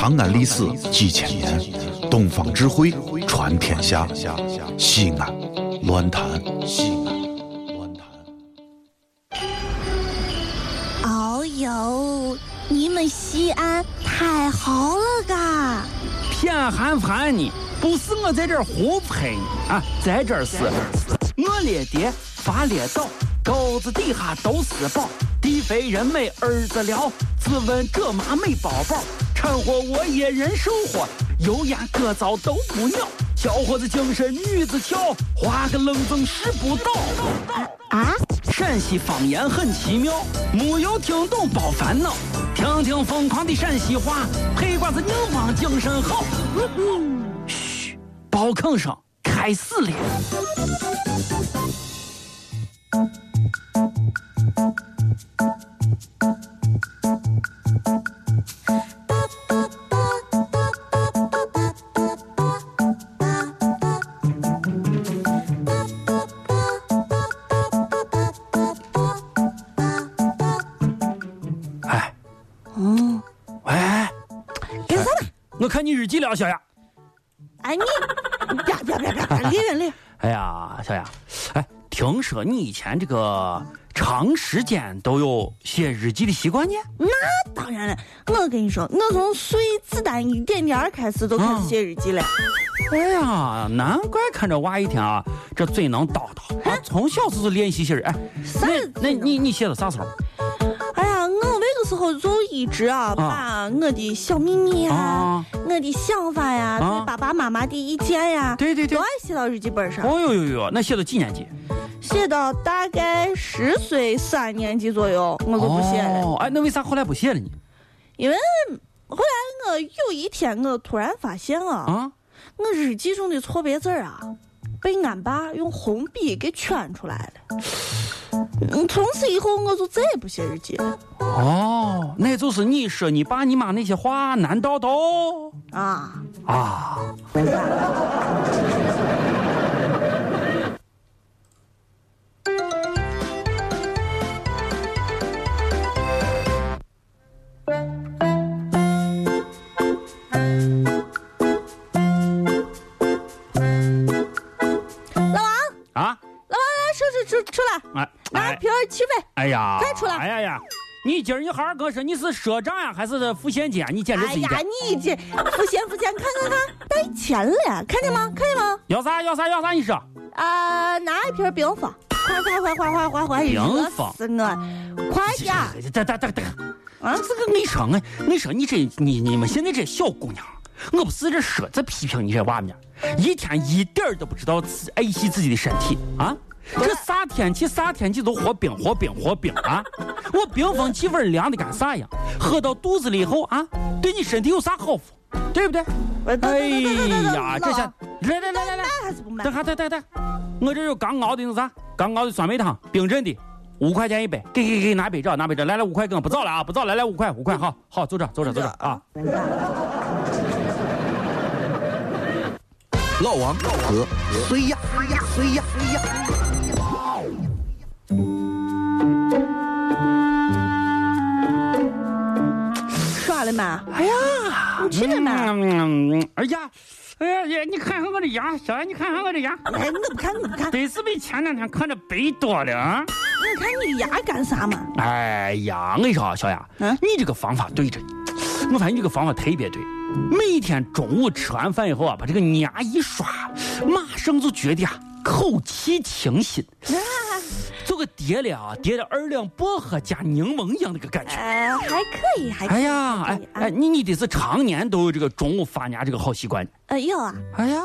长安历史几千年，东方智慧传天下。西安，乱谈西安，乱谈。哦呦，你们西安太好了嘎！偏寒寒你，不是我在这儿胡喷你啊，在这儿是，我列爹发列倒，沟子底下都是宝，地肥人美儿子了，自问这妈没宝宝，掺和我也人生活，油盐各糟都不尿，小伙子精神女子俏，画个冷风使不到。啊，陕西方言很奇妙，没有听懂别烦恼，听听疯狂的陕西话，黑瓜子硬邦精神好。嘘，包坑声开始了。看你日记了，小雅。哎你，别别别别别，离远离。哎呀，小雅，哎，听说你以前这个长时间都有写日记的习惯呢？那当然了，我跟你说，我从碎子弹一点点开始都开始写日记了。哎呀，难怪看着娃一天啊，这嘴能叨叨啊，从小就是练习写日。哎，那那你你写的啥时候？哎呀，我那个时候就一直啊，把我的小秘密呀、啊我的想法呀、啊对爸爸妈妈的意见呀，对对对都爱写到日记本上。哦呦呦呦，那写到几年级？写到大概十岁三年级左右，我就不写了，哦，哎，那为啥后来不写了呢？因为后来我有一天我突然发现啊，啊，我日记中的错别字啊，被俺爸用红笔给圈出来了。嗯，从此以后我就再也不写日记了哦，那就是你说你爸你妈那些话，难道都啊。啊？老出出出出来，哎拿瓶儿起飞。哎呀，快出来哎呀呀！你今儿你好好跟我说，你是赊账呀，还是付现金啊？你简直哎呀是一点。，你这付钱付钱，看看看，带钱了，看见吗？看见吗？要啥要啥要啥？你说。啊、拿一瓶冰峰，快快快快快快快，冰热峰死我！快点儿！等等等等，啊这个你说我，你说你这你你们现在这小姑娘，我不是这说这批评你这娃们，一天一点儿都不知道自爱惜自己的身体啊！这啥天气啥天气都喝冰喝冰喝冰啊！我冰峰气温凉的干啥呀？喝到肚子里以后啊，对你身体有啥好处？对不对？哎呀，这下来来来来来。等？下，等等等，我这有刚熬的那啥，刚熬的酸梅汤，冰镇的，五块钱一杯，给给给，拿杯找，拿杯找，来来五块更不早了啊，不早，来来五块五块，好好走着走着走着啊，老王和谁呀？谁呀？谁呀？谁呀？耍了吗？哎呀，你去了吗？嗯，哎呀，哎呀呀，你看看我的牙，小雅，你看看我的牙，哎，我不看，我不看，得是比前两天看着白多了啊。我看你牙干啥嘛？哎呀，我跟你说啊，小雅，嗯你这个方法对着呢。我发现你这个方法特别对。每天中午吃完饭以后啊，把这个牙一刷，马上就觉得啊，口气清新，就跟叠了啊，叠了二两薄荷加柠檬一样的个感觉。呃，还可以，还可以。哎呀，哎哎，，你你得是常年都有这个中午发牙这个好习惯。呃，有啊，哎呀，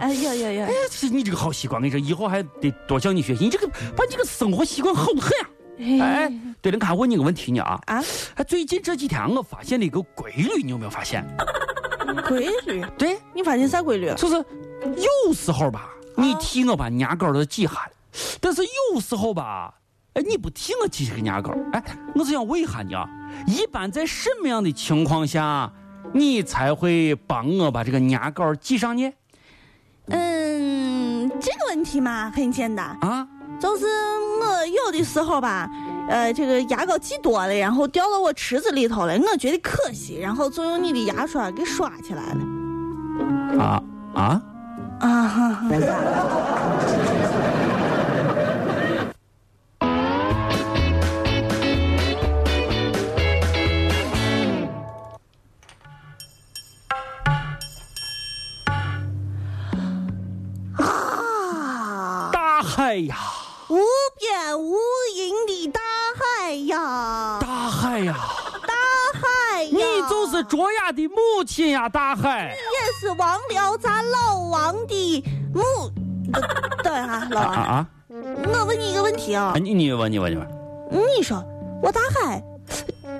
哎，有有有哎，你这个好习惯，我跟你说，以后还得多向你学习。你这个把你这个生活习惯好得很呀。哎，对了，看问你个问题呢啊，啊，哎，最近这几天我发现了一个规律，你有没有发现？规律，对，你发现啥规律？就是有时候吧，你替我把牙膏都挤下来，但是有时候吧，哎，你不替我挤这个牙膏，哎，我是想问一下你啊，一般在什么样的情况下，你才会帮我把这个牙膏挤上呢？嗯，这个问题嘛很简单，啊？就是我有的时候吧，呃，这个牙膏挤多了，然后掉到我池子里头了，我觉得可惜，然后就用你的牙刷给刷起来了。啊啊！啊哈哈！啊！大海呀，无边无垠的大海呀，大海呀，大海呀！你就是卓雅的母亲呀，大海。你也是忘了咱老王的母。等一下，老王，啊啊！我问你一个问题啊啊，，你你问你问你问，你说我大海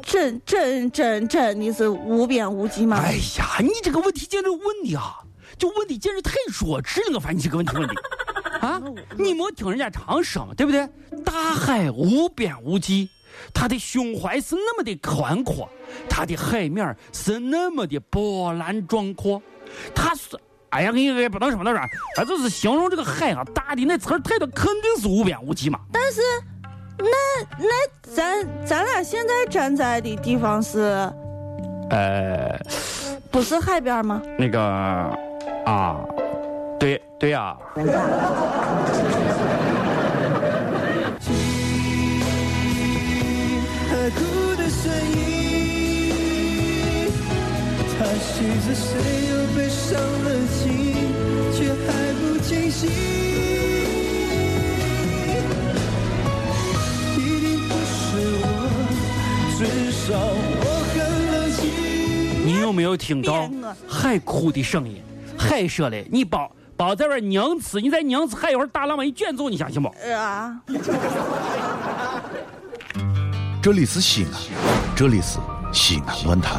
真真真真的是无边无际吗？哎呀，你这个问题简直问的啊，就问的简直太弱智了！我发现你这个问题问的啊，你没听人家常说嘛，对不对？大海无边无际，它的胸怀是那么的宽阔，它的海面是那么的波澜壮阔，它是。哎呀，你也不能说那啥，咱就是形容这个海啊，大的那词儿太多，肯定是无边无际嘛。但是，那那咱咱俩现在站在的地方是呃，不是海边吗？那个啊，对对呀、海哭的声音，它许着谁又被伤了心，却还不清醒。一定不是我，至少我很冷静。你有没有听到海哭的声音？海说嘞，你包包在这儿拧吃，你再凝吃，还一会儿大浪把你卷走，你相信不？呃啊，这里是西安，这里是西安论坛。